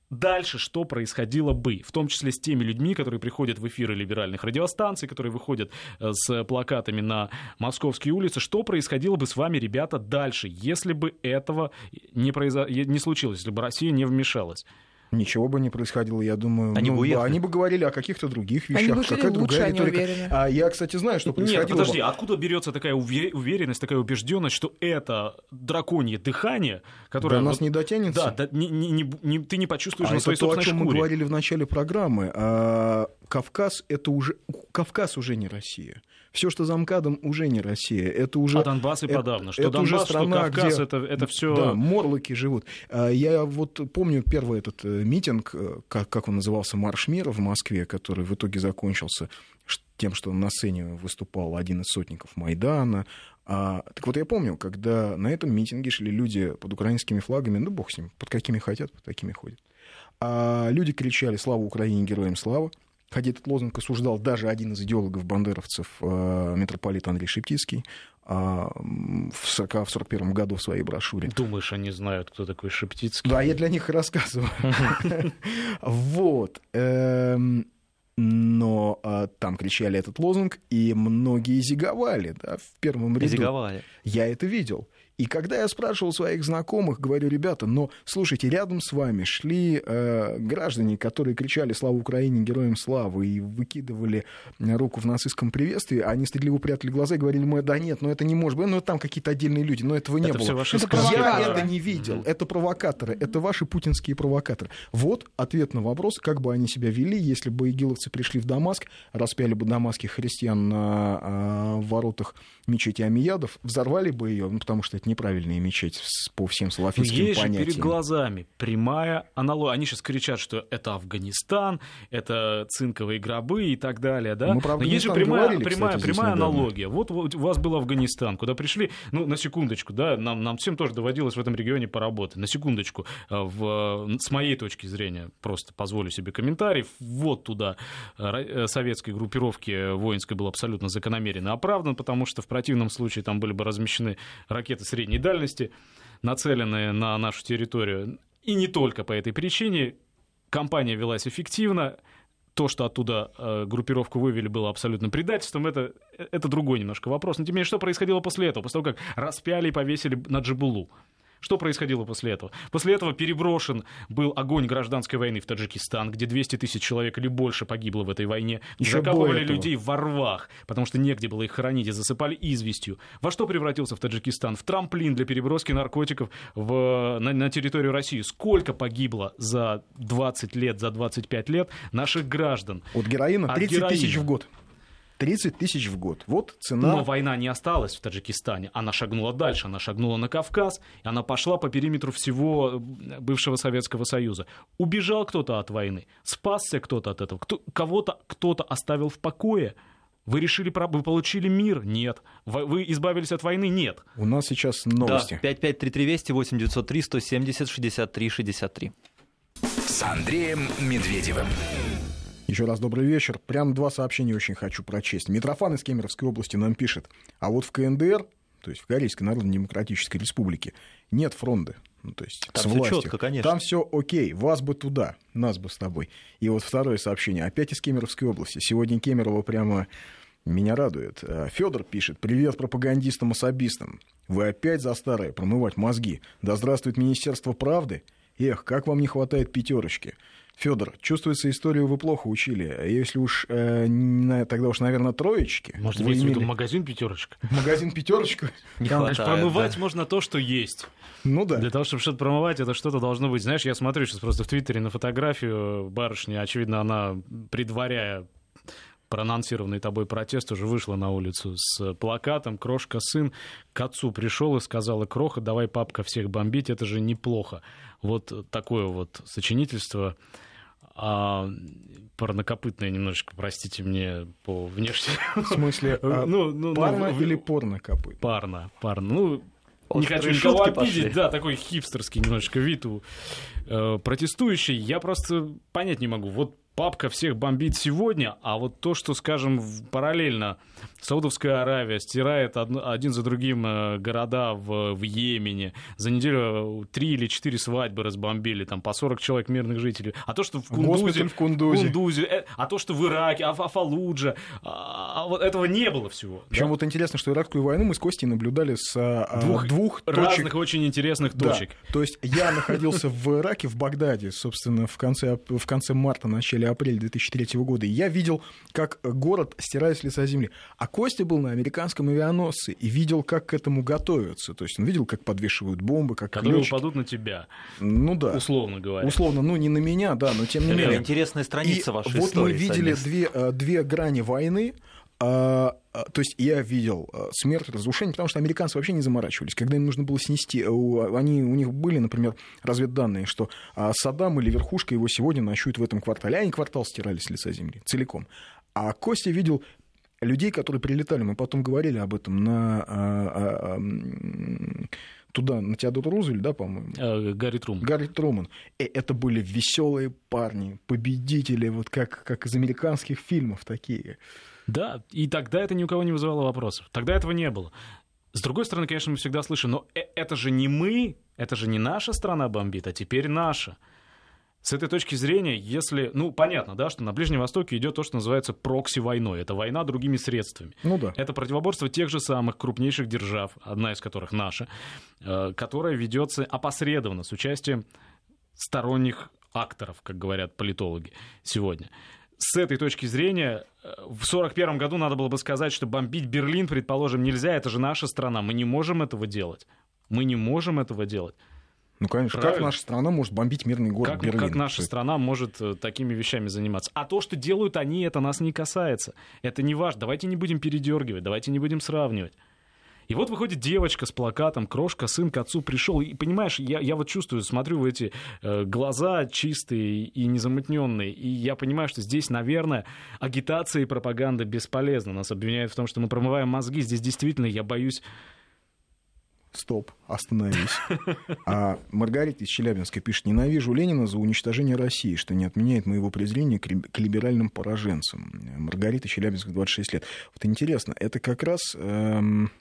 дальше что происходило бы, в том числе с теми людьми, которые приходят в эфиры либеральных радиостанций, которые выходят э, с плакатами на московские улицы, что происходило бы с вами, ребята, дальше, если бы этого не, произо... не случилось, если бы Россия не вмешалась? Ничего бы не происходило, я думаю. Они, ну, бы, они бы говорили о каких-то других вещах. Они бы какая другая риторика. А я, кстати, знаю, что происходило. Нет, подожди, откуда берется такая уверенность, такая убежденность, что это драконье дыхание, которое... До нас вот, не дотянется? Да, да не, не, не, ты не почувствуешь а на своей это то, о чем шкуре. мы говорили в начале программы. А, Кавказ это уже... Кавказ уже не Россия все, что за МКАДом, уже не Россия. Это уже, а Донбасс и подавно. Что это Донбасс, уже страна, что Кавказ, где, это, это все... Да, морлоки живут. А, я вот помню первый этот э, митинг, э, как, как он назывался, «Марш мира» в Москве, который в итоге закончился тем, что на сцене выступал один из сотников Майдана. А, так вот, я помню, когда на этом митинге шли люди под украинскими флагами, ну, бог с ним, под какими хотят, под такими ходят. А люди кричали «Слава Украине, героям слава!» Хотя этот лозунг осуждал даже один из идеологов-бандеровцев, э, митрополит Андрей Шептицкий, а, в 40-41 году в своей брошюре. Думаешь, они знают, кто такой Шептицкий? Да, я для них рассказываю. Вот. Эм, но а, там кричали этот лозунг, и многие зиговали да, в первом ряду. Зиговали. Я это видел. И когда я спрашивал своих знакомых, говорю, ребята, но слушайте, рядом с вами шли э, граждане, которые кричали «Слава Украине! Героям славы!» и выкидывали руку в нацистском приветствии, они стыдливо прятали глаза и говорили, мы, да нет, но это не может быть, ну там какие-то отдельные люди, но этого не это было. Все это я это не видел, это провокаторы, это ваши путинские провокаторы. Вот ответ на вопрос, как бы они себя вели, если бы игиловцы пришли в Дамаск, распяли бы дамасских христиан на э, воротах мечети Амиядов, взорвали бы ее, ну, потому что это неправильная мечеть по всем салафитским есть понятиям. Же перед глазами прямая аналогия. Они сейчас кричат, что это Афганистан, это цинковые гробы и так далее, да? Мы про Но есть же прямая, говорили, прямая, кстати, прямая аналогия. Вот, у вас был Афганистан, куда пришли, ну, на секундочку, да, нам, нам всем тоже доводилось в этом регионе поработать. На секундочку, э, в, с моей точки зрения, просто позволю себе комментарий, вот туда э, советской группировки воинской был абсолютно закономерен и оправдан, потому что в противном случае там были бы размещены ракеты средней дальности, нацеленные на нашу территорию. И не только по этой причине. Компания велась эффективно. То, что оттуда э, группировку вывели, было абсолютно предательством. Это, это другой немножко вопрос. Но тем не менее, что происходило после этого? После того, как распяли и повесили на Джибулу. Что происходило после этого? После этого переброшен был огонь гражданской войны в Таджикистан, где 200 тысяч человек или больше погибло в этой войне. Еще Закапывали людей во рвах, потому что негде было их хоронить, и засыпали известью. Во что превратился в Таджикистан? В трамплин для переброски наркотиков в, на, на территорию России. Сколько погибло за 20 лет, за 25 лет наших граждан? От героина От 30 тысяч героина. в год. 30 тысяч в год. Вот цена. Но война не осталась в Таджикистане. Она шагнула дальше. Она шагнула на Кавказ. И она пошла по периметру всего бывшего Советского Союза. Убежал кто-то от войны. Спасся кто-то от этого. Кто, кого-то кто-то оставил в покое. Вы решили, про- вы получили мир? Нет. Вы избавились от войны? Нет. У нас сейчас Да, новости. 5533 Вести, 8903 170 63 63. С Андреем Медведевым. Еще раз добрый вечер. Прям два сообщения очень хочу прочесть. Митрофан из Кемеровской области нам пишет. А вот в КНДР, то есть в Корейской Народно-Демократической Республике, нет фронта. Ну, то есть Там с властью. чётко, конечно. Там все окей, вас бы туда, нас бы с тобой. И вот второе сообщение, опять из Кемеровской области. Сегодня Кемерово прямо меня радует. Федор пишет, привет пропагандистам-особистам. Вы опять за старое, промывать мозги. Да здравствует Министерство правды. Эх, как вам не хватает пятерочки. Федор, чувствуется, историю вы плохо учили. А Если уж э, на- тогда уж, наверное, троечки. Может, вы имеется в виду имели магазин «Пятерочка»? магазин пятерочка. Промывать можно то, что есть. Ну да. Для того, чтобы что-то промывать, это что-то должно быть. Знаешь, я смотрю сейчас просто в Твиттере на фотографию барышни. Очевидно, она, предваряя проанонсированный тобой протест, уже вышла на улицу с плакатом «Крошка, сын». К отцу пришел и сказал, «Кроха, давай, папка, всех бомбить, это же неплохо». Вот такое вот сочинительство а, парнокопытное немножечко, простите мне, по внешне. В смысле, а, Ну, ну, ну, парно в- или порно копыт? Парно, парно. Ну, не Острые хочу никого шутки обидеть, пошли. да, такой хипстерский немножечко вид у э, протестующий. Я просто понять не могу. Вот папка всех бомбит сегодня, а вот то, что, скажем, параллельно Саудовская Аравия стирает одно- один за другим э, города в, в Йемене, за неделю э, три или четыре свадьбы разбомбили, там по 40 человек мирных жителей, а то, что в Кундузе, в Кундузе. Кундузе, э, а то, что в Ираке, а, а Фалудже, а, а вот этого не было всего. Причем да? вот интересно, что иракскую войну мы с Костей наблюдали с а, Двух двух разных точек. очень интересных Да. точек. То есть я находился в Ираке, в Багдаде, собственно, в конце, в конце марта, начале апреля 2003 года, и я видел, как город стирает с лица земли. А Костя был на американском авианосце и видел, как к этому готовятся. То есть он видел, как подвешивают бомбы, как которые лётчики- упадут на тебя, Ну да. условно говоря. Условно, ну не на меня, да, но тем не Это менее. интересная страница И вашей вот мы истории видели совместной. две, э, две грани войны. А, а, То есть я видел э, смерть, разрушение, потому что американцы вообще не заморачивались. Когда им нужно было снести, э, у- они, у них были, например, разведданные, что а, Саддам или верхушка его сегодня ночует в этом квартале. А они квартал стирали с лица земли целиком. А Костя видел людей, которые прилетали, мы потом говорили об этом на а, а, туда, на Теодора Рузвельт, да, по-моему. Э, Гарри Трум. Гарри Труман. И это были веселые парни, победители, вот как, как из американских фильмов такие. Да, и тогда это ни у кого не вызывало вопросов. Тогда этого не было. С другой стороны, конечно, мы всегда слышим, но э- это же не мы, это же не наша страна бомбит, а теперь наша. С этой точки зрения, если, ну, понятно, да, что на Ближнем Востоке идет то, что называется прокси-войной. Это война другими средствами. Ну да. Это противоборство тех же самых крупнейших держав, одна из которых наша, э, которая ведется опосредованно с участием сторонних акторов, как говорят политологи сегодня. С этой точки зрения, э, в 1941 году надо было бы сказать, что бомбить Берлин, предположим, нельзя, это же наша страна, мы не можем этого делать. Мы не можем этого делать. Ну, конечно, Правильно? как наша страна может бомбить мирный город как, Берлин? Как наша страна может э, такими вещами заниматься? А то, что делают они, это нас не касается. Это не важно. Давайте не будем передергивать, давайте не будем сравнивать. И вот выходит девочка с плакатом «Крошка, сын к отцу пришел». И понимаешь, я, я вот чувствую, смотрю в эти э, глаза чистые и незамутненные, и я понимаю, что здесь, наверное, агитация и пропаганда бесполезна. Нас обвиняют в том, что мы промываем мозги. Здесь действительно, я боюсь, стоп, остановись. А Маргарита из Челябинска пишет, ненавижу Ленина за уничтожение России, что не отменяет моего презрения к либеральным пораженцам. Маргарита Челябинск, 26 лет. Вот интересно, это как раз эм,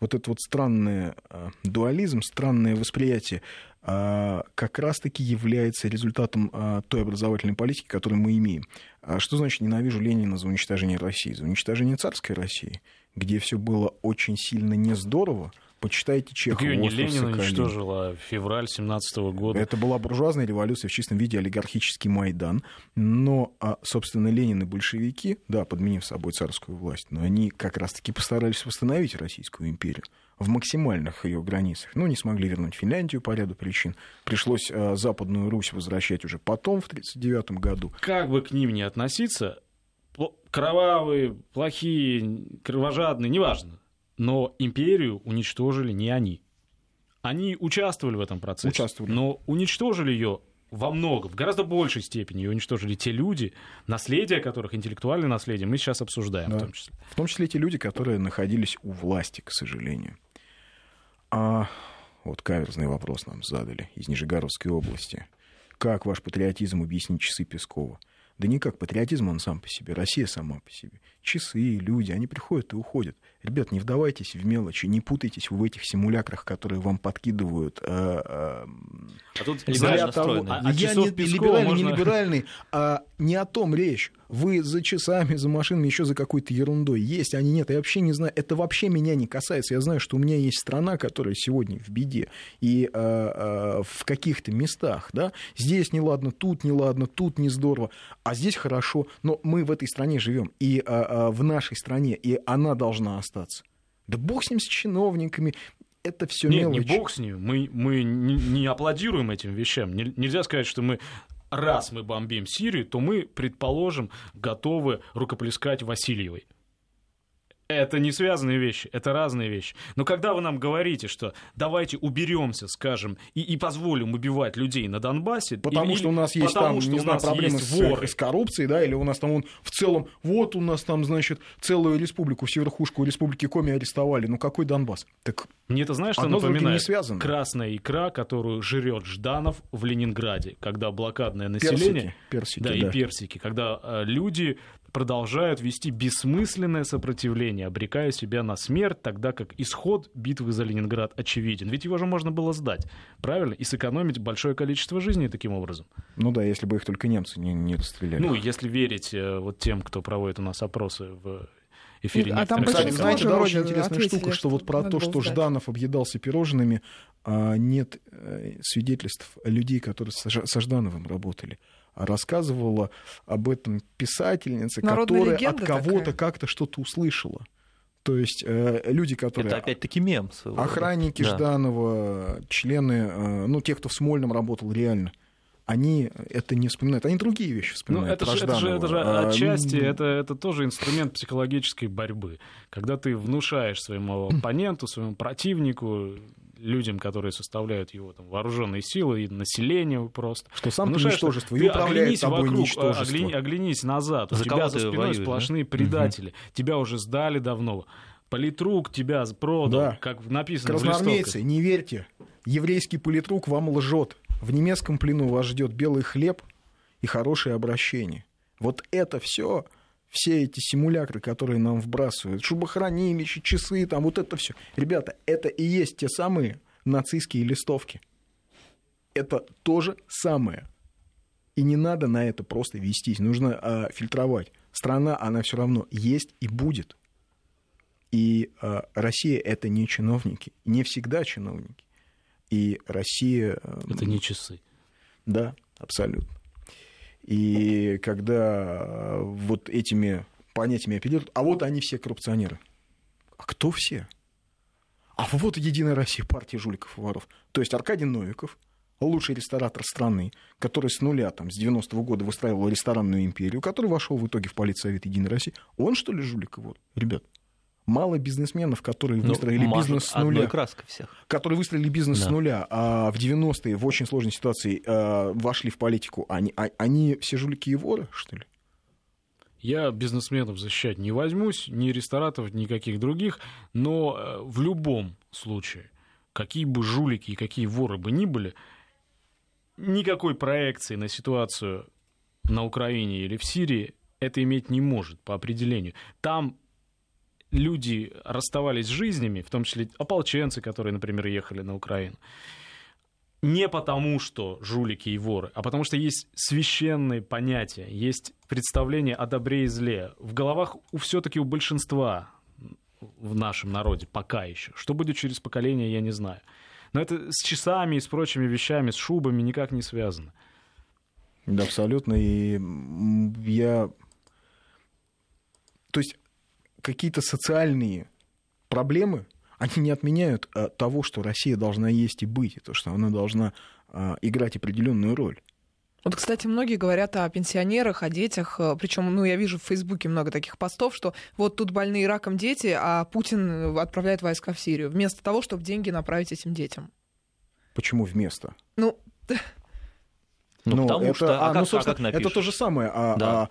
вот этот вот странный э, дуализм, странное восприятие э, как раз-таки является результатом э, той образовательной политики, которую мы имеем. А что значит ненавижу Ленина за уничтожение России? За уничтожение царской России, где все было очень сильно не здорово, Почитайте Чехова. Ее не Ленин уничтожил, а февраль 17 года. Это была буржуазная революция в чистом виде, олигархический Майдан. Но, а, собственно, Ленин и большевики, да, подменив собой царскую власть, но они как раз-таки постарались восстановить Российскую империю в максимальных ее границах. Ну, не смогли вернуть Финляндию по ряду причин. Пришлось а, Западную Русь возвращать уже потом, в 1939 году. Как бы к ним ни относиться, кровавые, плохие, кровожадные, неважно но империю уничтожили не они. Они участвовали в этом процессе, участвовали. но уничтожили ее во много, в гораздо большей степени ее уничтожили те люди, наследие которых, интеллектуальное наследие, мы сейчас обсуждаем да. в том числе. В том числе те люди, которые находились у власти, к сожалению. А вот каверзный вопрос нам задали из Нижегородской области. Как ваш патриотизм объяснить часы Пескова? Да никак, патриотизм он сам по себе, Россия сама по себе. Часы, люди, они приходят и уходят. Ребят, не вдавайтесь в мелочи, не путайтесь в этих симулякрах, которые вам подкидывают. А, а, а тут того, а, а я не либеральный, можно... не либеральный, а не о том речь. Вы за часами, за машинами, еще за какой-то ерундой. Есть, они нет. Я вообще не знаю. Это вообще меня не касается. Я знаю, что у меня есть страна, которая сегодня в беде. И а, а, в каких-то местах, да, здесь неладно, тут неладно, тут не здорово, а здесь хорошо. Но мы в этой стране живем. И а, в нашей стране. И она должна остаться остаться. Да бог с ним, с чиновниками, это все Нет, мелочь. не бог с ним. Мы, мы не, не аплодируем этим вещам. Нельзя сказать, что мы раз мы бомбим Сирию, то мы, предположим, готовы рукоплескать Васильевой. Это не связанные вещи, это разные вещи. Но когда вы нам говорите, что давайте уберемся, скажем, и, и позволим убивать людей на Донбассе... Потому или, что у нас есть там, не знаю, проблемы с, воры. с коррупцией, да, или у нас там он в целом, вот у нас там, значит, целую республику, всю верхушку республики Коми арестовали. Ну какой Донбасс? Так Мне это знаешь, что напоминает? Не связано. Красная икра, которую жрет Жданов в Ленинграде, когда блокадное население... Персики, персики да, да, и персики. Когда э, люди продолжают вести бессмысленное сопротивление, обрекая себя на смерть, тогда как исход битвы за Ленинград очевиден. Ведь его же можно было сдать, правильно? И сэкономить большое количество жизней таким образом. Ну да, если бы их только немцы не, не расстреляли. Ну, если верить э, вот тем, кто проводит у нас опросы в эфире а там Кстати, знаете, да, очень интересная штука, что вот про то, что Жданов объедался пирожными, а нет э, свидетельств людей, которые со Ждановым работали рассказывала об этом писательница, Народная которая от кого-то как-то что-то услышала. То есть э, люди, которые... Это опять-таки мем. Своего охранники да. Жданова, члены, э, ну, те, кто в Смольном работал реально, они это не вспоминают, они другие вещи вспоминают. Ну, это, же, это же, это же а, отчасти, это, это тоже инструмент психологической борьбы. Когда ты внушаешь своему оппоненту, своему противнику, людям, которые составляют его там, вооруженные силы и населению просто. Что сам ты ничтожество, и управляет тобой вокруг, ничтожество. Огля, оглянись назад, за у тебя за спиной воюешь, сплошные да? предатели. Угу. Тебя уже сдали давно. Политрук тебя продал, да. как написано Красноармейцы, не верьте. Еврейский политрук вам лжет. В немецком плену вас ждет белый хлеб и хорошее обращение. Вот это все все эти симулякры, которые нам вбрасывают, шубохранилища, часы, там вот это все. Ребята, это и есть те самые нацистские листовки. Это то же самое. И не надо на это просто вестись. Нужно э, фильтровать. Страна, она все равно есть и будет. И э, Россия это не чиновники, не всегда чиновники. И Россия... Э, это не часы. Да, абсолютно. И когда э, вот этими понятиями апеллируют, а вот они все коррупционеры. А кто все? А вот Единая Россия, партия жуликов и воров. То есть Аркадий Новиков, лучший ресторатор страны, который с нуля, там, с 90-го года выстраивал ресторанную империю, который вошел в итоге в Политсовет Единой России, он, что ли, жулик и вор? Ребят, мало бизнесменов, которые ну, выстроили бизнес с нуля. всех. Которые выстроили бизнес да. с нуля, а в 90-е в очень сложной ситуации э, вошли в политику. Они, а, они все жулики и воры, что ли? Я бизнесменов защищать не возьмусь, ни рестораторов, никаких других, но э, в любом случае, какие бы жулики и какие воры бы ни были, никакой проекции на ситуацию на Украине или в Сирии это иметь не может по определению. Там люди расставались с жизнями, в том числе ополченцы, которые, например, ехали на Украину, не потому, что жулики и воры, а потому что есть священные понятия, есть представление о добре и зле. В головах у все-таки у большинства в нашем народе пока еще. Что будет через поколение, я не знаю. Но это с часами и с прочими вещами, с шубами никак не связано. Да, абсолютно. И я... То есть какие-то социальные проблемы, они не отменяют а, того, что Россия должна есть и быть, и то, что она должна а, играть определенную роль. Вот, кстати, многие говорят о пенсионерах, о детях. Э, Причем, ну, я вижу в Фейсбуке много таких постов, что вот тут больные раком дети, а Путин отправляет войска в Сирию, вместо того, чтобы деньги направить этим детям. Почему вместо? Ну, ну, ну потому это, что... А, а, как, ну, собственно, а как это то же самое. А, да. а,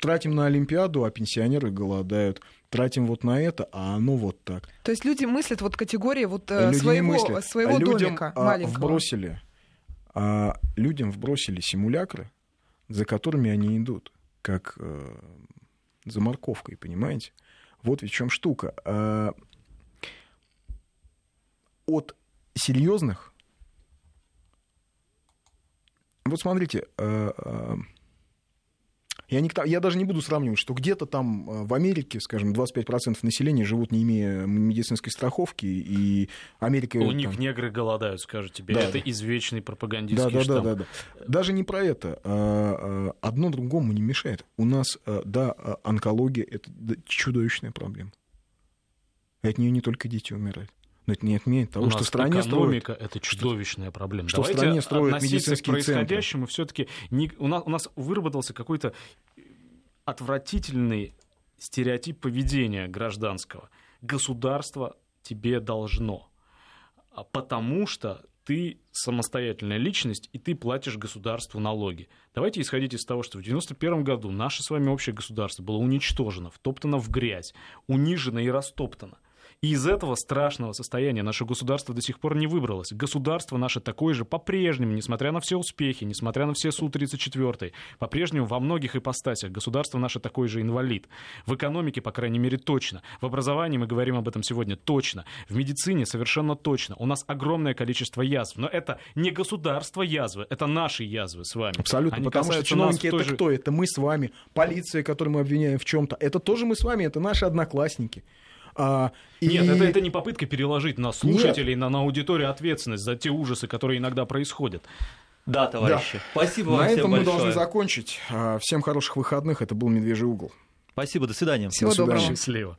тратим на Олимпиаду, а пенсионеры голодают. Тратим вот на это, а оно вот так. То есть люди мыслят вот категории вот э, люди своего, своего Людям домика а, маленького. вбросили а людям вбросили симулякры, за которыми они идут, как э, за морковкой, понимаете? Вот в чем штука. А, от серьезных... Вот смотрите, а, а, я, не, я даже не буду сравнивать, что где-то там э, в Америке, скажем, 25% населения живут не имея медицинской страховки, и Америка... У там... них негры голодают, скажу тебе. Да. Это извечный пропагандистский да, да, штамп. Да, да, да. Даже не про это. А, а, одно другому не мешает. У нас, э, да, а, онкология — это чудовищная проблема. От нее не только дети умирают. Это не отменяет того, у что в стране экономика строят... это чудовищная проблема. Что Давайте в стране строят медицинские к происходящему все-таки не... у, нас, у нас выработался какой-то отвратительный стереотип поведения гражданского. Государство тебе должно, а потому что ты самостоятельная личность, и ты платишь государству налоги. Давайте исходить из того, что в 1991 году наше с вами общее государство было уничтожено, втоптано в грязь, унижено и растоптано – и из этого страшного состояния наше государство до сих пор не выбралось. Государство наше такое же по-прежнему, несмотря на все успехи, несмотря на все Су-34, по-прежнему во многих ипостасях государство наше такой же инвалид. В экономике, по крайней мере, точно. В образовании мы говорим об этом сегодня точно. В медицине совершенно точно. У нас огромное количество язв. Но это не государство язвы, это наши язвы с вами. Абсолютно, Они потому что чиновники это же... кто? Это мы с вами. Полиция, которую мы обвиняем в чем-то. Это тоже мы с вами, это наши одноклассники. А, Нет, это, это не попытка переложить на слушателей, на, на аудиторию ответственность за те ужасы, которые иногда происходят. Да, товарищи. Да. Спасибо вам На всем этом большое. мы должны закончить. А, всем хороших выходных. Это был «Медвежий угол». Спасибо, до свидания. Всего до доброго. Счастливо.